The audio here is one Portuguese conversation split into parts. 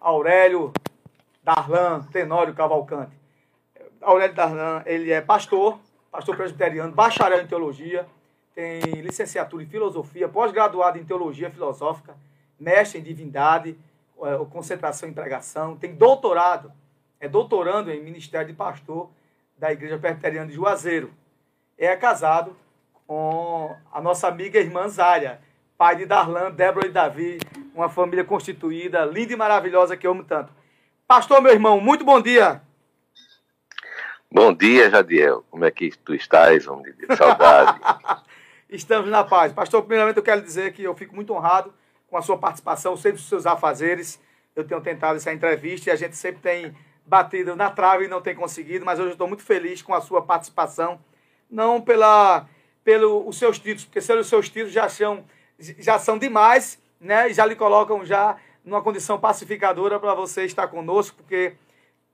Aurélio Darlan Tenório Cavalcante. Aurélio Darlan, ele é pastor, pastor presbiteriano, bacharel em teologia, tem licenciatura em filosofia, pós-graduado em teologia filosófica, mestre em divindade, é, concentração em pregação, tem doutorado, é doutorando em ministério de pastor da Igreja Presbiteriana de Juazeiro. É casado com a nossa amiga irmã Zária, pai de Darlan, Débora e Davi, uma família constituída, linda e maravilhosa que eu amo tanto. Pastor, meu irmão, muito bom dia. Bom dia, Jadiel. Como é que tu estás, homem de Saudade. Estamos na paz. Pastor, primeiramente eu quero dizer que eu fico muito honrado com a sua participação, sempre dos seus afazeres. Eu tenho tentado essa entrevista e a gente sempre tem batido na trave e não tem conseguido, mas hoje eu estou muito feliz com a sua participação. Não pela pelos seus títulos, porque os seus títulos já são, já são demais, né? E já lhe colocam já numa condição pacificadora para você estar conosco, porque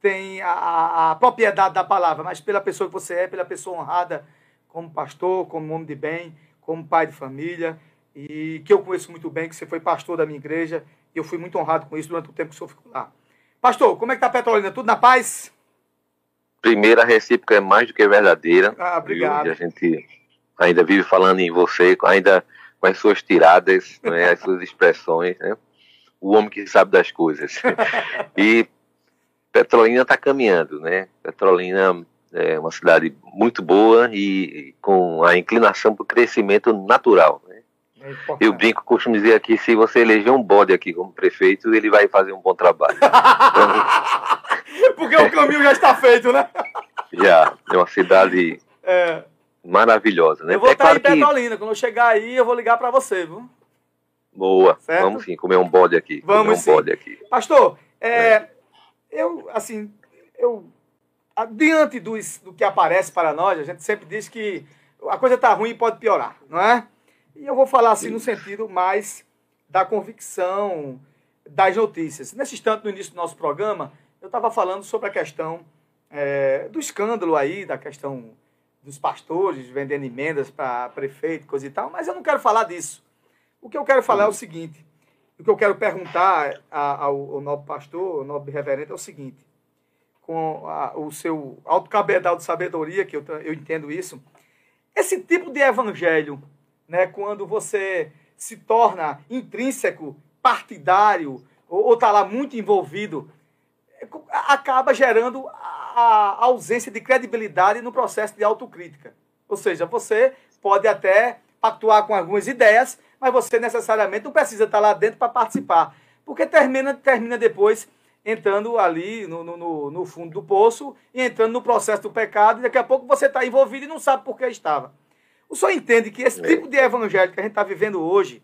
tem a, a, propriedade da palavra, mas pela pessoa que você é, pela pessoa honrada como pastor, como homem de bem, como pai de família, e que eu conheço muito bem, que você foi pastor da minha igreja, e eu fui muito honrado com isso durante o tempo que o senhor ficou lá. Pastor, como é que está a Petrolina? Tudo na paz? Primeira, a recíproca é mais do que verdadeira. Ah, obrigado. E a gente ainda vive falando em você, ainda com as suas tiradas, né, as suas expressões, né? O homem que sabe das coisas. e Petrolina está caminhando, né? Petrolina é uma cidade muito boa e com a inclinação para o crescimento natural. Né? É eu brinco, costumo dizer aqui, se você eleger um bode aqui como prefeito, ele vai fazer um bom trabalho. Porque o caminho já está feito, né? Já, é uma cidade é. Maravilhosa, né? Eu vou é estar claro em Petrolina, que... quando eu chegar aí eu vou ligar para você, viu? Boa, certo? vamos sim, comer um bode aqui. Vamos um sim. Bode aqui. Pastor, é, eu, assim, eu diante dos, do que aparece para nós, a gente sempre diz que a coisa está ruim e pode piorar, não é? E eu vou falar assim no sentido mais da convicção das notícias. Nesse instante, no início do nosso programa, eu estava falando sobre a questão é, do escândalo aí, da questão dos pastores vendendo emendas para prefeito, coisa e tal, mas eu não quero falar disso. O que eu quero falar é o seguinte, o que eu quero perguntar ao, ao nobre pastor, ao nobre reverendo, é o seguinte com a, o seu alto cabedal de sabedoria, que eu, eu entendo isso, esse tipo de evangelho, né, quando você se torna intrínseco, partidário, ou está lá muito envolvido, acaba gerando a, a ausência de credibilidade no processo de autocrítica. Ou seja, você pode até atuar com algumas ideias, mas você necessariamente não precisa estar lá dentro para participar. Porque termina, termina depois entrando ali no, no, no, fundo do poço e entrando no processo do pecado, e daqui a pouco você está envolvido e não sabe por que estava. O senhor entende que esse é. tipo de evangelho que a gente está vivendo hoje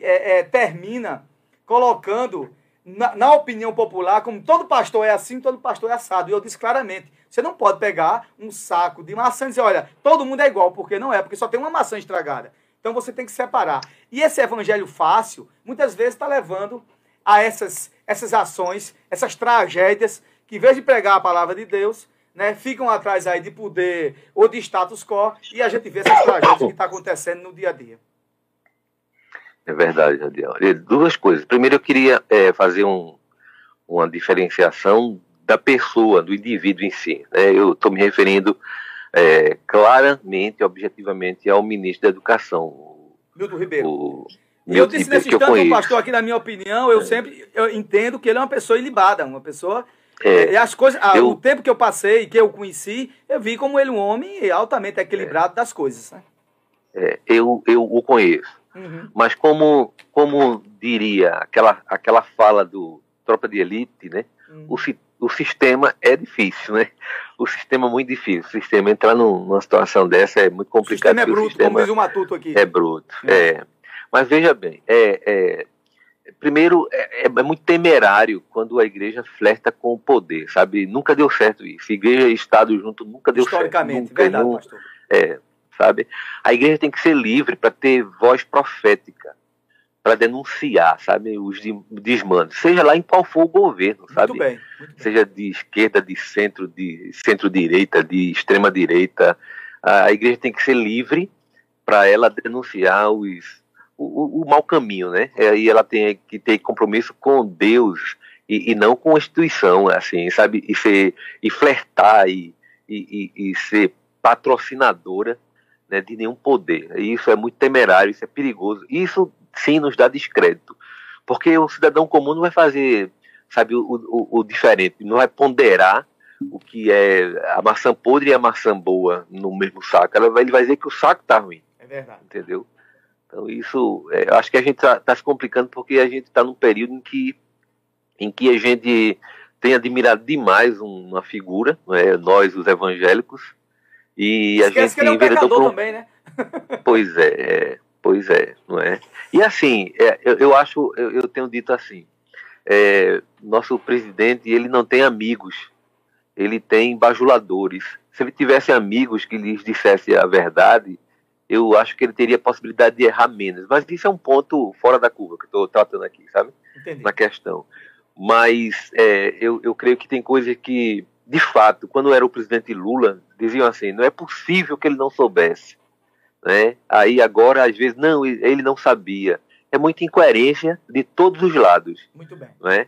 é, é, termina colocando na, na, opinião popular, como todo pastor é assim, todo pastor é assado. E eu disse claramente: você não pode pegar um saco de maçã e dizer, olha, todo mundo é igual, porque não é, porque só tem uma maçã estragada. Então você tem que separar. E esse evangelho fácil, muitas vezes, está levando a essas, essas ações, essas tragédias, que em vez de pregar a palavra de Deus, né, ficam atrás aí de poder ou de status quo, e a gente vê essas tragédias que estão tá acontecendo no dia a dia. É verdade, Jadiel. Duas coisas. Primeiro, eu queria é, fazer um, uma diferenciação da pessoa, do indivíduo em si. Né? Eu estou me referindo é, claramente, objetivamente, ao ministro da Educação. Milton Ribeiro. O, eu disse nesse instante, o pastor, aqui na minha opinião, eu é. sempre eu entendo que ele é uma pessoa ilibada, uma pessoa. É, as coisas, eu, o tempo que eu passei, que eu conheci, eu vi como ele um homem altamente equilibrado é, das coisas. Né? É, eu, eu o conheço. Uhum. Mas como, como diria aquela, aquela fala do Tropa de Elite, né? Uhum. O, o sistema é difícil, né? O sistema é muito difícil. O sistema entrar numa situação dessa é muito complicado. O sistema é bruto, sistema como diz o Matuto aqui. É bruto, é. é. Mas veja bem, é, é primeiro, é, é, muito temerário quando a igreja flerta com o poder, sabe? Nunca deu certo isso. Igreja e Estado junto nunca deu Historicamente, certo. Historicamente, verdade, nunca, pastor. É, sabe? A igreja tem que ser livre para ter voz profética, para denunciar, sabe, os desmandos, seja lá em qual for o governo, sabe? Muito bem, muito bem. Seja de esquerda, de centro, de centro-direita, de extrema-direita. A igreja tem que ser livre para ela denunciar os o, o, mau caminho, né? E ela tem que ter compromisso com Deus e, e não com a instituição, assim, sabe? E, ser, e flertar e, e, e ser patrocinadora né, de nenhum poder. E isso é muito temerário, isso é perigoso. Isso sim nos dá descrédito. Porque o cidadão comum não vai fazer, sabe, o, o, o diferente, não vai ponderar o que é a maçã podre e a maçã boa no mesmo saco. Ela ele vai dizer que o saco tá ruim. É verdade. Entendeu? Então isso, é, eu acho que a gente está tá se complicando porque a gente está num período em que, em que a gente tem admirado demais uma figura, é? nós os evangélicos, e Esquece a gente que ele é um um... também, né? pois é, é, pois é, não é? E assim, é, eu, eu, acho, eu, eu, tenho dito assim, é, nosso presidente, ele não tem amigos, ele tem bajuladores. Se ele tivesse amigos que lhes dissesse a verdade, eu acho que ele teria a possibilidade de errar menos. Mas isso é um ponto fora da curva que estou tratando aqui, sabe? Entendi. Na questão. Mas é, eu, eu creio que tem coisas que, de fato, quando era o presidente Lula, diziam assim: não é possível que ele não soubesse. Né? Aí agora, às vezes, não, ele não sabia. É muita incoerência de todos os lados. Muito bem. Né?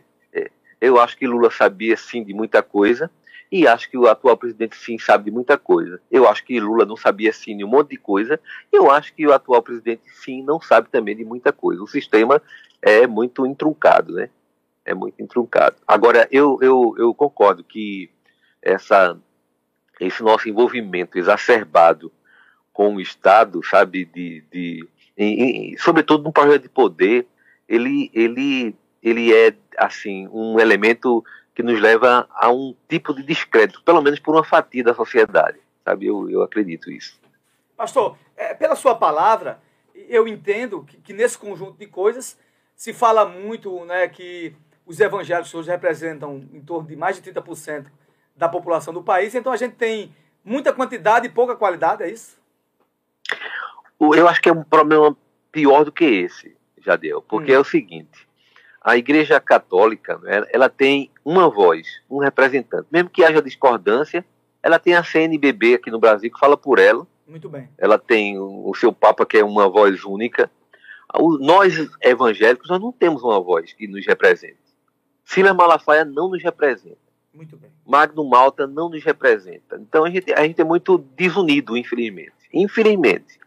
Eu acho que Lula sabia sim de muita coisa, e acho que o atual presidente sim sabe de muita coisa. Eu acho que Lula não sabia sim de um monte de coisa. Eu acho que o atual presidente sim não sabe também de muita coisa. O sistema é muito intruncado, né? É muito intruncado. Agora, eu, eu, eu concordo que essa, esse nosso envolvimento exacerbado com o Estado, sabe, de, de em, em, sobretudo no projeto de poder, ele, ele, ele é assim um elemento que nos leva a um tipo de descrédito, pelo menos por uma fatia da sociedade, sabe? Eu, eu acredito isso. Pastor, é, pela sua palavra, eu entendo que, que, nesse conjunto de coisas se fala muito né, que os evangélicos hoje representam em torno de mais de 30% da população do país, então a gente tem muita quantidade e pouca qualidade, é isso? Eu acho que é um problema pior do que esse, Jadeu, porque hum. é o seguinte, a Igreja Católica, né, ela tem uma voz, um representante. Mesmo que haja discordância, ela tem a CNBB aqui no Brasil que fala por ela. Muito bem. Ela tem o seu Papa que é uma voz única. Nós evangélicos nós não temos uma voz que nos represente. Silas Malafaia não nos representa. Muito bem. Magno Malta não nos representa. Então a gente, a gente é muito desunido, infelizmente. Infelizmente.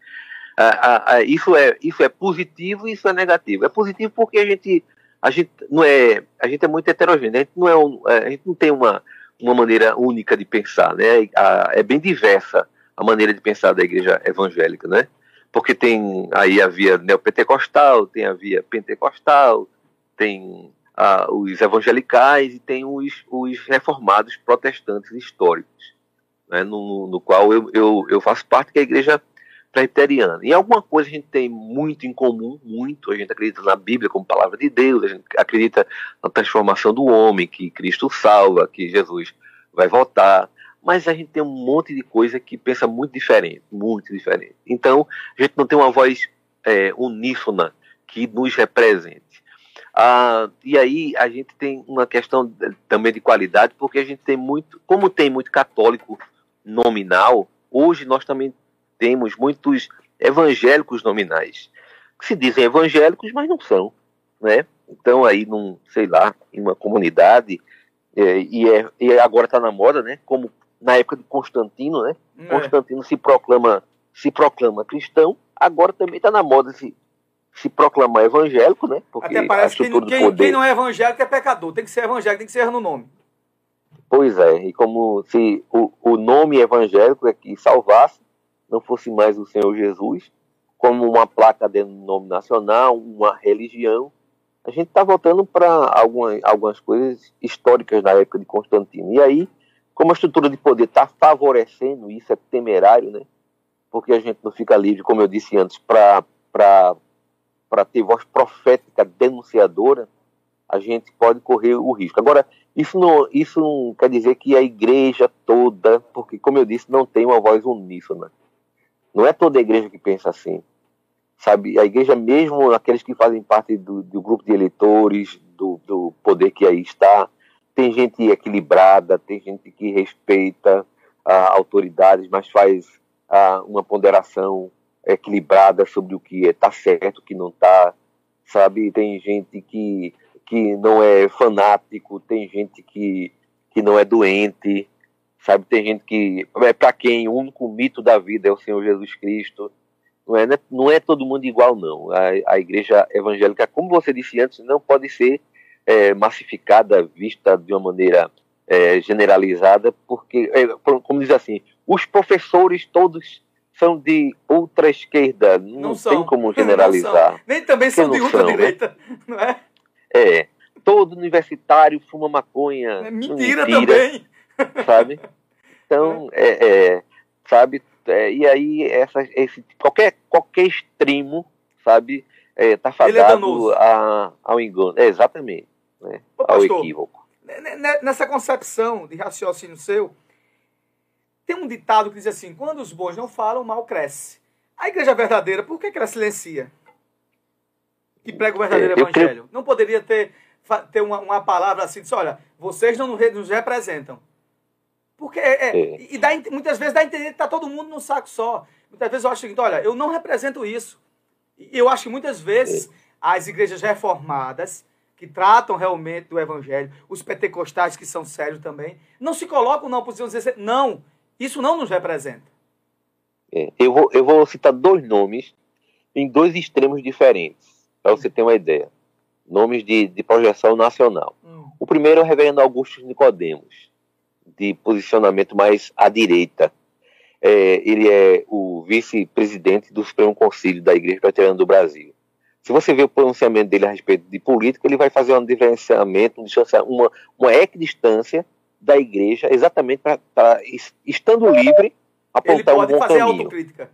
isso, é, isso é positivo e isso é negativo. É positivo porque a gente a gente não é, a gente é muito heterogêneo, a gente não, é um, é, a gente não tem uma, uma maneira única de pensar, né? é bem diversa a maneira de pensar da igreja evangélica, né? Porque tem aí a via neopentecostal, tem a via pentecostal, tem a, os evangelicais e tem os, os reformados protestantes históricos, né? no, no qual eu, eu, eu faço parte, que é a igreja presbiteriana. E alguma coisa a gente tem muito em comum, muito. A gente acredita na Bíblia como palavra de Deus, a gente acredita na transformação do homem, que Cristo salva, que Jesus vai voltar. Mas a gente tem um monte de coisa que pensa muito diferente, muito diferente. Então, a gente não tem uma voz é, uníssona que nos represente. Ah, e aí a gente tem uma questão também de qualidade, porque a gente tem muito, como tem muito católico nominal, hoje nós também temos muitos evangélicos nominais, que se dizem evangélicos, mas não são, né? Então aí num, sei lá, em uma comunidade é, e, é, e agora está na moda, né? Como na época de Constantino, né? É. Constantino se proclama se proclama cristão, agora também está na moda se se proclamar evangélico, né? Porque Até parece que quem, poder... quem não é evangélico é pecador. Tem que ser evangélico, tem que ser no nome. Pois é, e como se o, o nome evangélico é que salvasse, não fosse mais o Senhor Jesus, como uma placa denominacional, uma religião. A gente está voltando para algumas, algumas coisas históricas da época de Constantino. E aí, como a estrutura de poder está favorecendo isso, é temerário, né? Porque a gente não fica livre, como eu disse antes, para ter voz profética denunciadora, a gente pode correr o risco. Agora, isso não, isso não quer dizer que a igreja toda, porque, como eu disse, não tem uma voz uníssona. Não é toda a igreja que pensa assim. Sabe, a igreja mesmo, aqueles que fazem parte do, do grupo de eleitores, do, do poder que aí está, tem gente equilibrada, tem gente que respeita ah, autoridades, mas faz ah, uma ponderação equilibrada sobre o que está certo, o que não está, sabe? Tem gente que que não é fanático, tem gente que, que não é doente, sabe? Tem gente que, é para quem o único mito da vida é o Senhor Jesus Cristo. Não é, né? não é todo mundo igual, não. A, a igreja evangélica, como você disse antes, não pode ser é, massificada, vista de uma maneira é, generalizada, porque, é, como diz assim, os professores todos são de ultra esquerda, não, não tem como generalizar. Nem também são de ultra direita, né? não é? É, todo universitário fuma maconha. É mentira, mentira também. Sabe? Então, é, é sabe? É, e aí, essa, esse, qualquer, qualquer extremo, sabe? É, tá é fadado é a, ao engano. É, exatamente. Né? Ô, ao pastor, equívoco. Nessa concepção de raciocínio seu, tem um ditado que diz assim: quando os bons não falam, o mal cresce. A igreja verdadeira, por que, que ela silencia? Que prega o verdadeiro é, evangelho. Creio... Não poderia ter, ter uma, uma palavra assim, diz, olha, vocês não nos representam. Porque é, é, é. e dá, muitas vezes dá a entender que está todo mundo num saco só. Muitas vezes eu acho o seguinte, olha, eu não represento isso. E eu acho que muitas vezes é. as igrejas reformadas, que tratam realmente do evangelho, os pentecostais que são sérios também, não se colocam na oposição de dizer, não, isso não nos representa. É, eu, vou, eu vou citar dois nomes em dois extremos diferentes, para você ter uma ideia. Nomes de, de projeção nacional. Hum. O primeiro é o reverendo Augusto Nicodemos de posicionamento mais à direita. É, ele é o vice-presidente do Supremo Conselho da Igreja Presbiteriana do Brasil. Se você vê o pronunciamento dele a respeito de política, ele vai fazer um diferenciamento, uma, uma equidistância da igreja, exatamente para, estando livre, apontar ele pode um bom fazer caminho. autocrítica.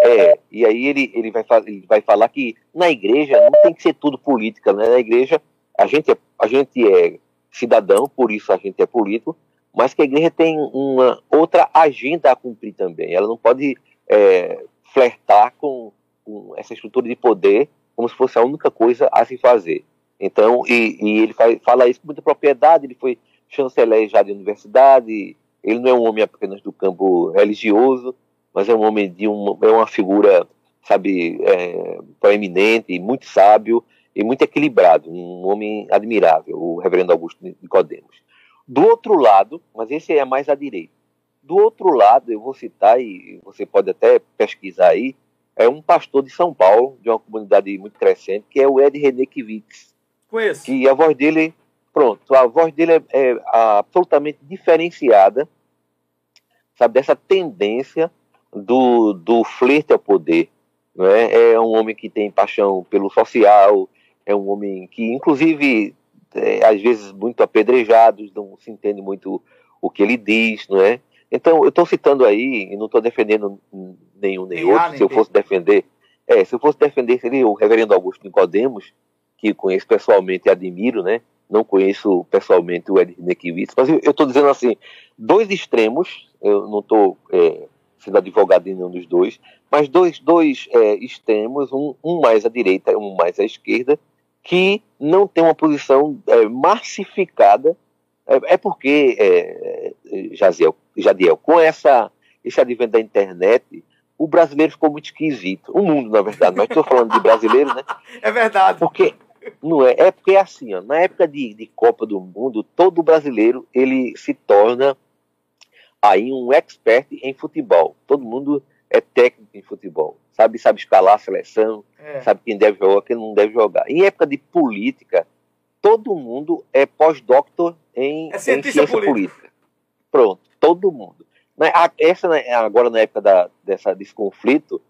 É, e aí ele, ele, vai, ele vai falar que na igreja não tem que ser tudo política, né? Na igreja a gente é, a gente é cidadão, por isso a gente é político, mas que a igreja tem uma outra agenda a cumprir também. Ela não pode é, flertar com, com, essa estrutura de poder como se fosse a única coisa a se fazer. Então, e, e ele faz, fala isso com muita propriedade, ele foi chanceler já de universidade, ele não é um homem apenas do campo religioso, mas é um homem de uma, é uma figura, sabe, é, proeminente, muito sábio e muito equilibrado, um homem admirável, o reverendo Augusto Nicodemos. Do outro lado, mas esse é mais à direita. Do outro lado, eu vou citar, e você pode até pesquisar aí, é um pastor de São Paulo, de uma comunidade muito crescente, que é o Ed René Kivitz. Conheço. Que a voz dele, pronto, a voz dele é, é absolutamente diferenciada, sabe, dessa tendência do, do flerte ao poder. Não é? é um homem que tem paixão pelo social, é um homem que, inclusive, é, às vezes muito apedrejados, não se entende muito o que ele diz, não é? Então, eu estou citando aí, e não estou defendendo nenhum nem, nem outro, nem se eu fosse defender, é, se eu fosse defender, seria o reverendo Augusto Nicodemos, que conheço pessoalmente e admiro, né? Não conheço pessoalmente o Ed Nekiewicz, mas eu estou dizendo assim, dois extremos, eu não estou é, sendo advogado em nenhum dos dois, mas dois, dois é, extremos, um, um mais à direita e um mais à esquerda, que não tem uma posição é, massificada, é, é porque, é, é, Jaziel, Jadiel, com essa, esse advento da internet, o brasileiro ficou muito esquisito. O mundo, na verdade, mas estou falando de brasileiro, né? É verdade. Porque não é, é porque é assim, ó, na época de, de Copa do Mundo, todo brasileiro ele se torna aí um expert em futebol. Todo mundo é técnico em futebol sabe, sabe escalar a seleção, é. sabe quem deve jogar, quem não deve jogar. Em época de política, todo mundo é pós-doctor em, é em ciência política. política. Pronto, todo mundo. Essa, né, agora na época da, dessa, desse conflito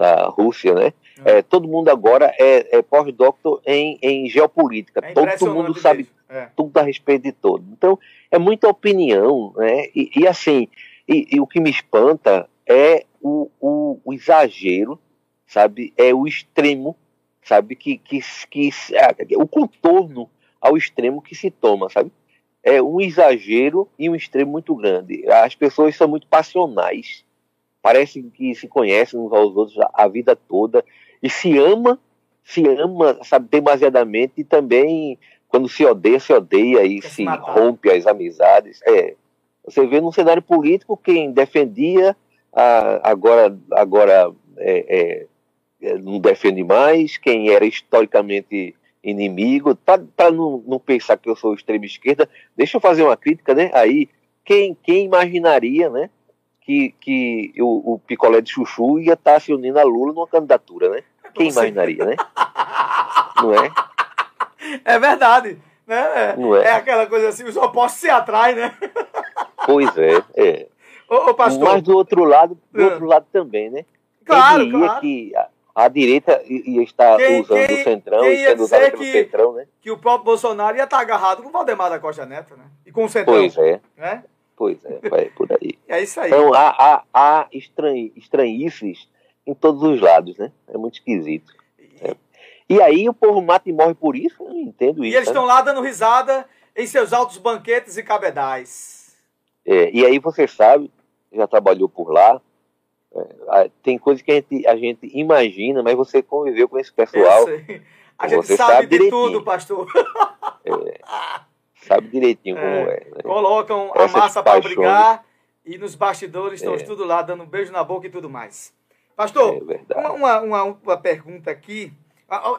da Rússia, né? É. É, todo mundo agora é, é pós-doctor em, em geopolítica. É todo mundo sabe é. tudo a respeito de todo. Então, é muita opinião, né? E, e assim, e, e, o que me espanta é o, o, o, exagero, sabe? É o extremo, sabe? Que, que, que, é, o contorno ao extremo que se toma, sabe? É um exagero e um extremo muito grande. As pessoas são muito passionais, parecem que se conhecem uns aos outros a, a vida toda e se ama, se ama, sabe, demasiadamente e também quando se odeia, se odeia e se, se rompe as amizades. É. Você vê no cenário político quem defendia agora, agora é, é, é, não defende mais, quem era historicamente inimigo, para não, não pensar que eu sou extrema esquerda, deixa eu fazer uma crítica, né? Aí, quem, quem imaginaria, né? Que, que o, o picolé de chuchu ia estar tá se unindo a Lula numa candidatura, né? Quem imaginaria, né? Não é? É verdade. Né? É, não é? é aquela coisa assim, os opostos se atraem, né? Pois é, é. Ô, ô, pastor. Mas do outro lado, do outro lado também, né? Claro, claro. que a direita ia estar quem, usando quem, o Centrão e sendo usada pelo que, Centrão, né? Que o próprio Bolsonaro ia estar agarrado com o Valdemar da Costa Neto, né? E com o Centrão. Pois é. Né? Pois é, vai por aí. é isso aí. Então há, há, há estranhi, estranhices em todos os lados, né? É muito esquisito. É. E aí o povo mata e morre por isso, eu não entendo isso. E eles estão né? lá dando risada em seus altos banquetes e cabedais. É, e aí você sabe, já trabalhou por lá, é, tem coisas que a gente, a gente imagina, mas você conviveu com esse pessoal. A gente sabe, sabe, de direitinho. tudo, pastor. É, sabe direitinho como é. é né? Colocam Essas a massa para brigar e nos bastidores estão é. tudo lá, dando um beijo na boca e tudo mais. Pastor, é uma, uma, uma, pergunta aqui.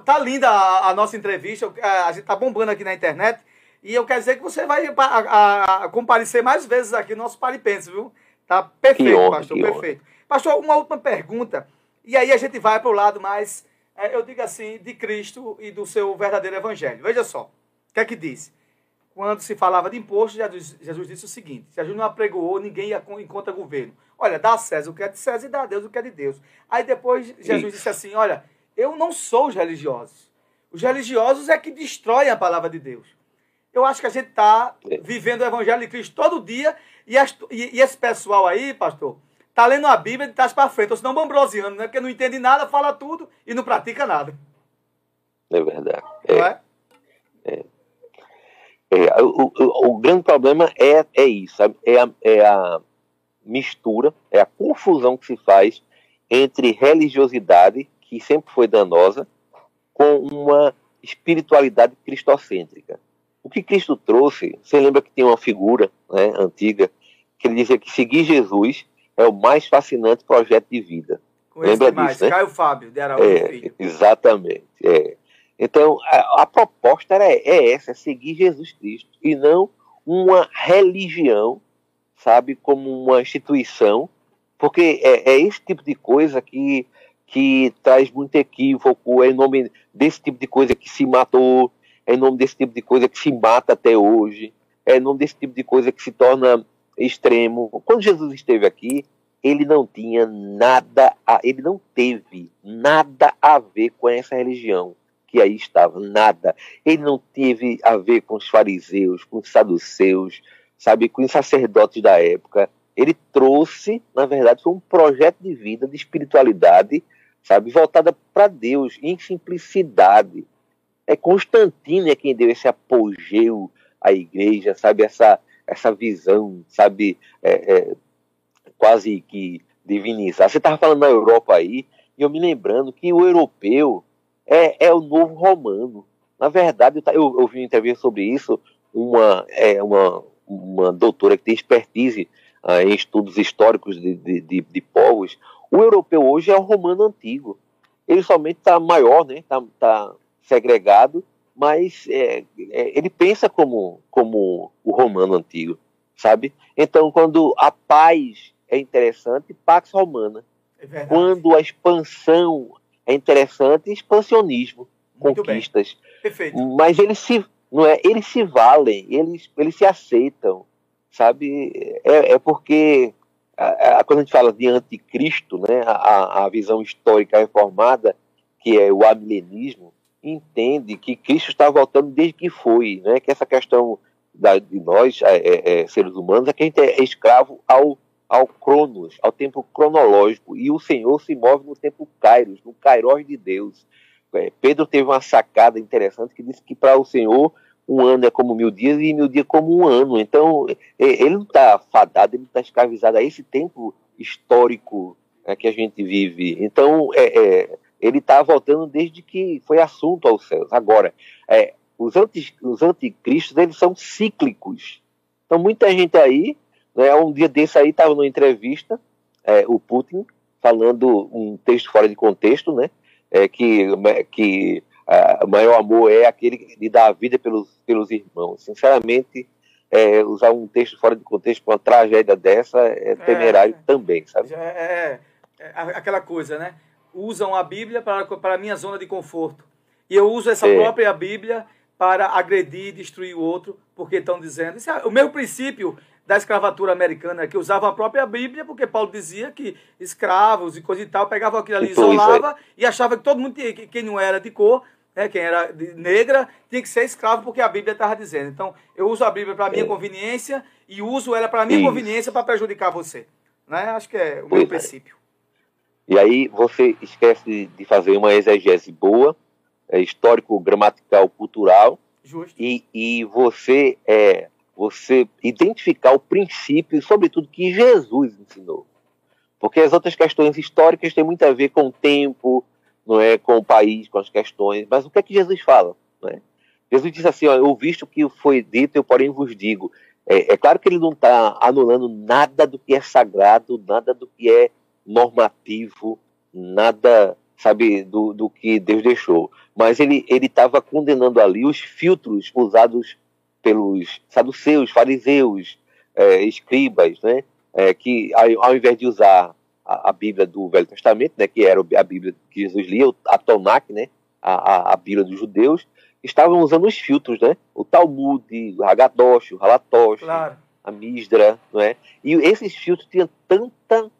Tá linda a, a, nossa entrevista, a gente tá bombando aqui na internet. E eu quero dizer que você vai a, a, a comparecer mais vezes aqui no nosso Paripense, viu? Tá perfeito, honra, pastor, perfeito. Pastor, uma última pergunta, e aí a gente vai para o lado mais, é, eu digo assim, de Cristo e do seu verdadeiro evangelho. Veja só, o que é que diz? Quando se falava de imposto, Jesus, Jesus disse o seguinte: Jesus não apregoou, ninguém ia contra governo. Olha, dá a César o que é de César e dá a Deus o que é de Deus. Aí depois Jesus Isso. disse assim: Olha, eu não sou os religiosos. Os religiosos é que destroem a palavra de Deus. Eu acho que a gente está é. vivendo o evangelho de Cristo todo dia e, e, e esse pessoal aí, pastor, tá lendo a Bíblia de trás para frente, ou senão bambrosiano, né? Porque não entende nada, fala tudo e não pratica nada. É verdade. É. Não é? é. É o, o, o, grande problema é, é isso, sabe? É a, é a mistura, é a confusão que se faz entre religiosidade, que sempre foi danosa, com uma espiritualidade cristocêntrica. O que Cristo trouxe, você lembra que tem uma figura né, antiga que ele dizia que seguir Jesus é o mais fascinante projeto de vida. Com Lembra disso, né? Caio Fábio, de Araújo é, Filho. Exatamente. É. Então, a, a proposta era, é essa, é seguir Jesus Cristo, e não uma religião, sabe, como uma instituição, porque é, é esse tipo de coisa que, que traz muito equívoco, é em nome desse tipo de coisa que se matou, é em nome desse tipo de coisa que se mata até hoje, é em nome desse tipo de coisa que se torna extremo. Quando Jesus esteve aqui, ele não tinha nada, a, ele não teve nada a ver com essa religião que aí estava, nada. Ele não teve a ver com os fariseus, com os saduceus, sabe, com os sacerdotes da época. Ele trouxe, na verdade, foi um projeto de vida, de espiritualidade, sabe, voltada para Deus, em simplicidade. É Constantino é quem deu esse apogeu à igreja, sabe, essa essa visão, sabe, é, é, quase que divinizar. Você estava falando na Europa aí, e eu me lembrando que o europeu é, é o novo romano. Na verdade, eu, eu, vi uma entrevista sobre isso, uma, é, uma, uma doutora que tem expertise ah, em estudos históricos de, de, de, de, povos. O europeu hoje é o romano antigo. Ele somente está maior, né? Está tá segregado mas é, é, ele pensa como, como o romano antigo, sabe? Então, quando a paz é interessante, pax romana. É quando a expansão é interessante, expansionismo, Muito conquistas. Perfeito. Mas eles se, não é, eles se valem, eles, eles se aceitam, sabe? É, é porque a, a, quando a gente fala de anticristo, né, a, a visão histórica reformada, que é o amilenismo, entende que Cristo está voltando desde que foi, né? Que essa questão da, de nós, é, é, é, seres humanos, é que a gente é escravo ao, ao cronos, ao tempo cronológico, e o Senhor se move no tempo kairos, no kairos de Deus. É, Pedro teve uma sacada interessante que disse que para o Senhor um ano é como mil dias e mil dias como um ano. Então, é, ele não está fadado, ele está escravizado a esse tempo histórico né, que a gente vive. Então, é, é ele está voltando desde que foi assunto aos céus. Agora, é, os, anti, os anticristos, eles são cíclicos. Então, muita gente aí, né, um dia desse aí, estava numa entrevista, é, o Putin, falando um texto fora de contexto, né, é, que, que o maior amor é aquele de dar a vida pelos, pelos irmãos. Sinceramente, é, usar um texto fora de contexto para uma tragédia dessa é, é temerário é, também, sabe? É, é, é, aquela coisa, né? Usam a Bíblia para, para a minha zona de conforto. E eu uso essa própria Bíblia para agredir e destruir o outro, porque estão dizendo. Isso é o meu princípio da escravatura americana, que usava a própria Bíblia, porque Paulo dizia que escravos e coisa e tal pegavam aquilo ali, então, isolava e achava que todo mundo, tinha, que quem não era de cor, né, quem era negra, tinha que ser escravo, porque a Bíblia estava dizendo. Então, eu uso a Bíblia para minha é. conveniência e uso ela para minha Isso. conveniência para prejudicar você. Né? Acho que é o pois meu é. princípio. E aí você esquece de fazer uma exegese boa, é, histórico, gramatical, cultural, Justo. E, e você é, você identificar o princípio, sobretudo, que Jesus ensinou. Porque as outras questões históricas têm muito a ver com o tempo, não é, com o país, com as questões. Mas o que é que Jesus fala? Não é? Jesus diz assim: eu visto que foi dito, eu porém vos digo. É, é claro que ele não está anulando nada do que é sagrado, nada do que é normativo, nada, sabe, do, do que Deus deixou. Mas ele estava condenando ali os filtros usados pelos saduceus, fariseus, é, escribas, né? É, que ao, invés de usar a, a, Bíblia do Velho Testamento, né, que era a Bíblia que Jesus lia, a Tonac, né, a, a, a Bíblia dos judeus, estavam usando os filtros, né? O Talmud, o Hagadosh, o Halatosh, claro. a Misdra, não é? E esses filtros tinham tanta,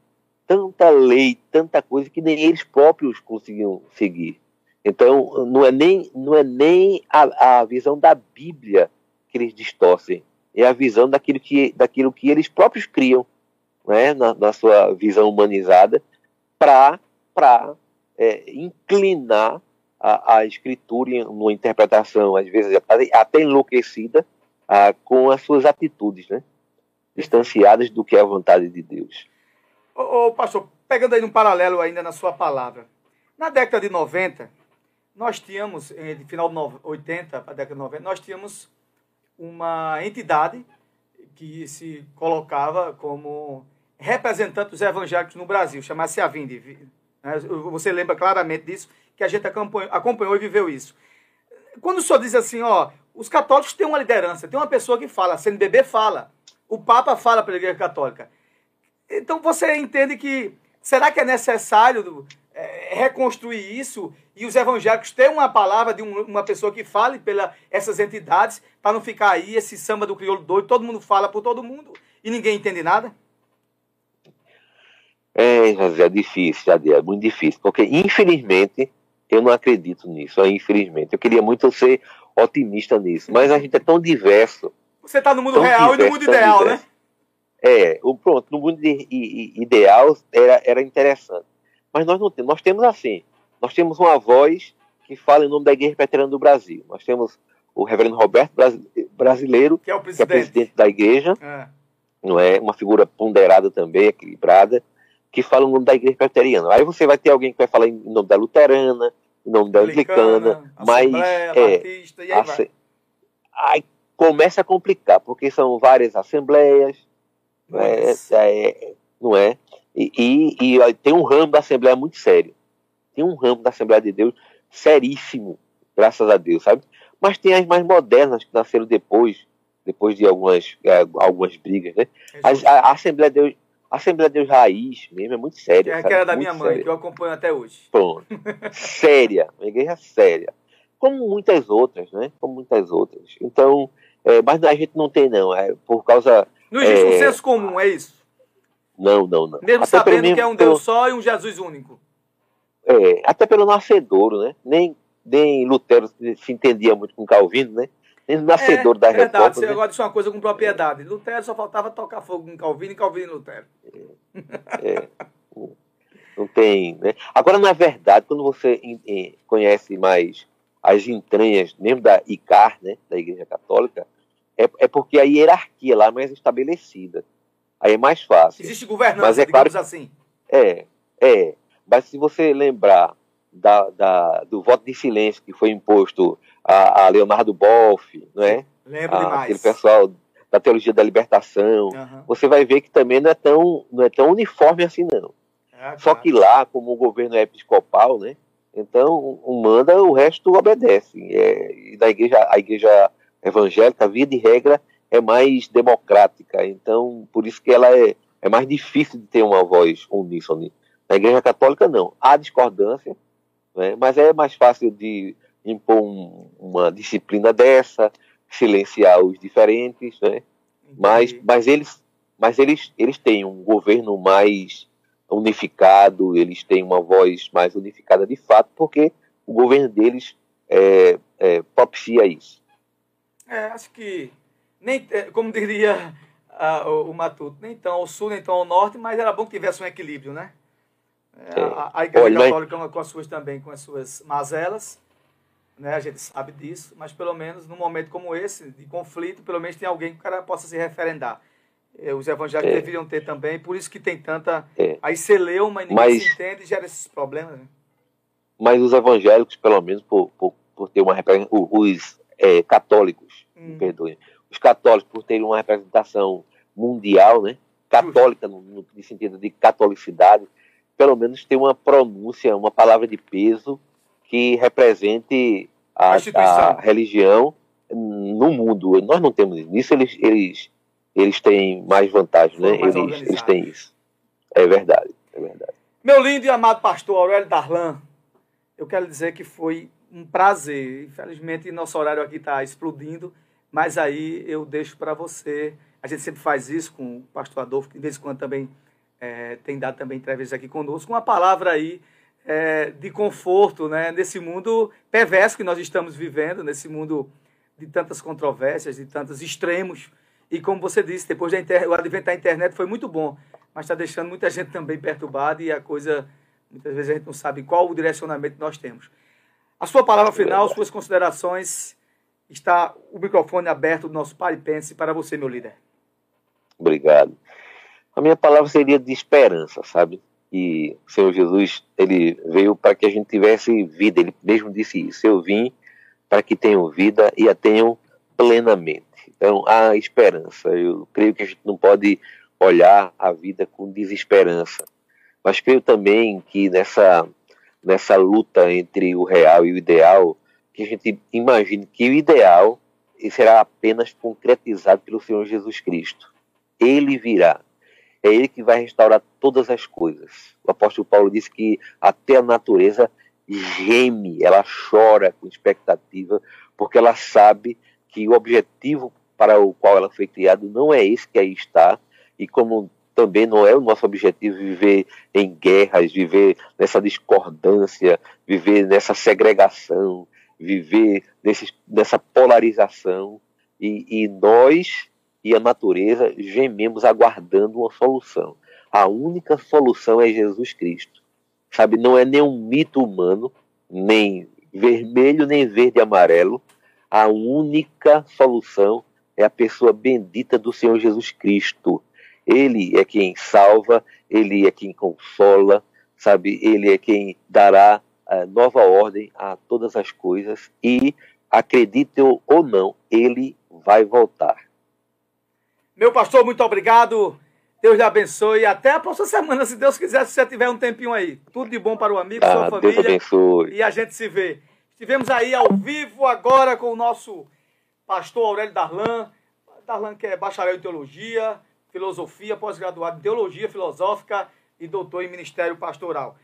tanta lei, tanta coisa que nem eles próprios conseguiam seguir. Então, não é nem, não é nem a, a visão da Bíblia que eles distorcem, é a visão daquilo que, daquilo que eles próprios criam, né, na, na sua visão humanizada, para é, inclinar a, a escritura em uma interpretação, às vezes até enlouquecida, a, com as suas atitudes, né, distanciadas do que é a vontade de Deus. Ô, ô, pastor, pegando aí um paralelo ainda na sua palavra, na década de 90, nós tínhamos, eh, de final de 80 para a década de 90, nós tínhamos uma entidade que se colocava como representante dos evangélicos no Brasil, chamasse a Vinde. Né? Você lembra claramente disso, que a gente acompanhou, e viveu isso. Quando o senhor diz assim, ó, os católicos têm uma liderança, tem uma pessoa que fala, a CNBB fala, o Papa fala para a Igreja Católica. Então você entende que será que é necessário reconstruir isso e os evangélicos ter uma palavra de um, uma pessoa que fale pela essas entidades para não ficar aí esse samba do crioulo doido, todo mundo fala por todo mundo e ninguém entende nada? É, José, é difícil, é muito difícil, porque infelizmente eu não acredito nisso, infelizmente. Eu queria muito ser otimista nisso, mas a gente é tão diverso. Você está no mundo real diverso, e no mundo ideal, né? diverso. né? É, o, pronto, no mundo de, ideal era, era interessante. Mas nós não temos, nós temos assim, nós temos uma voz que fala em nome da Igreja Presbiteriana do Brasil. Nós temos o reverendo Roberto Brasileiro, que é o presidente, é presidente da igreja, é. não é? Uma figura ponderada também, equilibrada, que fala em nome da Igreja Presbiteriana. Aí você vai ter alguém que vai falar em nome da Luterana, em nome da Anglicana, mas é, Batista, aí, aí começa a complicar, porque são várias assembleias, é, é, não é? E, e, e, tem um ramo da Assembleia muito sério. Tem um ramo da Assembleia de Deus seríssimo, graças a Deus, sabe? Mas tem as mais modernas que nasceram depois, depois de algumas, é, algumas brigas, né? A, a, a, Assembleia de Deus, a Assembleia de Deus Raiz mesmo é muito séria. É que era da muito minha mãe, séria. que eu acompanho até hoje. Pronto. séria, uma igreja séria. Como muitas outras, né? Como muitas outras. Então, é, mas a gente não tem, não. É por causa. Não existe é, um senso comum, é isso? Não, não, não. Mesmo até sabendo que é um Deus só e um Jesus único. É, até pelo nascedouro, né? Nem, nem Lutero se entendia muito com Calvino, né? Nem o nascedor é, da verdade, reforma. Você né? agora disse uma coisa com propriedade. Lutero só faltava tocar fogo com Calvino e Calvino e Lutero. É, é, não tem, né? Agora, na verdade, quando você conhece mais as entranhas, mesmo da ICAR, né, da Igreja Católica, é, é porque a hierarquia lá é mais estabelecida. Aí é mais fácil. Existe governança, mas é claro, assim. É, é. Mas se você lembrar da, da, do voto de silêncio que foi imposto a, a Leonardo Boff, não é? Lembro a, demais. Aquele pessoal da teologia da libertação, uhum. você vai ver que também não é tão, não é tão uniforme assim, não. É, Só que lá, como o governo é episcopal, né? Então, um manda, o resto obedece. É, e da igreja, a igreja evangélica, via de regra, é mais democrática. Então, por isso que ela é, é mais difícil de ter uma voz uníssone. Na igreja católica, não. Há discordância, né? mas é mais fácil de impor um, uma disciplina dessa, silenciar os diferentes, né? Mas, mas eles, mas eles, eles têm um governo mais unificado, eles têm uma voz mais unificada de fato, porque o governo deles é, é, propicia isso. É, acho que, nem, é, como diria o, o Matuto, nem tão ao sul, nem tão ao norte, mas era bom que tivesse um equilíbrio, né? É, a, a, Igreja Olha, Católica mas... com as suas também, com as suas mazelas, né? A gente sabe disso, mas pelo menos num momento como esse, de conflito, pelo menos tem alguém que o cara possa se referendar. É, os evangélicos é. deveriam ter também, por isso que tem tanta. É. Aí você leu, mas ninguém mas, se entende e gera esses problemas. Né? Mas os evangélicos, pelo menos, por, por, por ter uma representação. Os é, católicos, hum. me perdoem. Os católicos, por terem uma representação mundial, né? Católica, no, no, no sentido de catolicidade, pelo menos tem uma pronúncia, uma palavra de peso que represente a, a, religião no mundo. Nós não temos isso. Nisso eles, eles, eles têm mais vantagem, né? Eles, eles têm isso. É verdade, é verdade. Meu lindo e amado pastor Aurélio Darlan, eu quero dizer que foi um prazer. Infelizmente, nosso horário aqui está explodindo, mas aí eu deixo para você. A gente sempre faz isso com o pastor Adolfo, que de vez em quando também é, tem dado também entrevistas aqui conosco, uma palavra aí é, de conforto né, nesse mundo perverso que nós estamos vivendo, nesse mundo de tantas controvérsias, de tantos extremos. E como você disse, depois da inter... o advento da internet foi muito bom, mas está deixando muita gente também perturbada e a coisa, muitas vezes a gente não sabe qual o direcionamento que nós temos. A sua palavra final, suas considerações, está o microfone aberto do nosso Pare Pense para você, meu líder. Obrigado. A minha palavra seria de esperança, sabe? E o Senhor Jesus, ele veio para que a gente tivesse vida. Ele mesmo disse isso. Eu vim para que tenham vida e a tenham plenamente. Então, há esperança. Eu creio que a gente não pode olhar a vida com desesperança. Mas creio também que nessa, nessa luta entre o real e o ideal, que a gente imagine que o ideal será apenas concretizado pelo Senhor Jesus Cristo. Ele virá é ele que vai restaurar todas as coisas. O apóstolo Paulo disse que até a natureza geme, ela chora com expectativa, porque ela sabe que o objetivo para o qual ela foi criada não é esse que aí está, e como também não é o nosso objetivo viver em guerras, viver nessa discordância, viver nessa segregação, viver nessa polarização. E, e nós e a natureza gememos aguardando uma solução. A única solução é Jesus Cristo. Sabe, não é nenhum mito humano, nem vermelho, nem verde e amarelo. A única solução é a pessoa bendita do Senhor Jesus Cristo. Ele é quem salva, ele é quem consola, sabe? Ele é quem dará uh, nova ordem a todas as coisas e, acreditem ou não, ele vai voltar. Meu pastor, muito obrigado. Deus lhe abençoe. Até a próxima semana, se Deus quiser, se você tiver um tempinho aí. Tudo de bom para o amigo, ah, sua família. Deus abençoe. E a gente se vê. Estivemos aí ao vivo agora com o nosso pastor Aurélio Darlan. Darlan que é bacharel em teologia, filosofia, pós-graduado em teologia filosófica e doutor em ministério pastoral.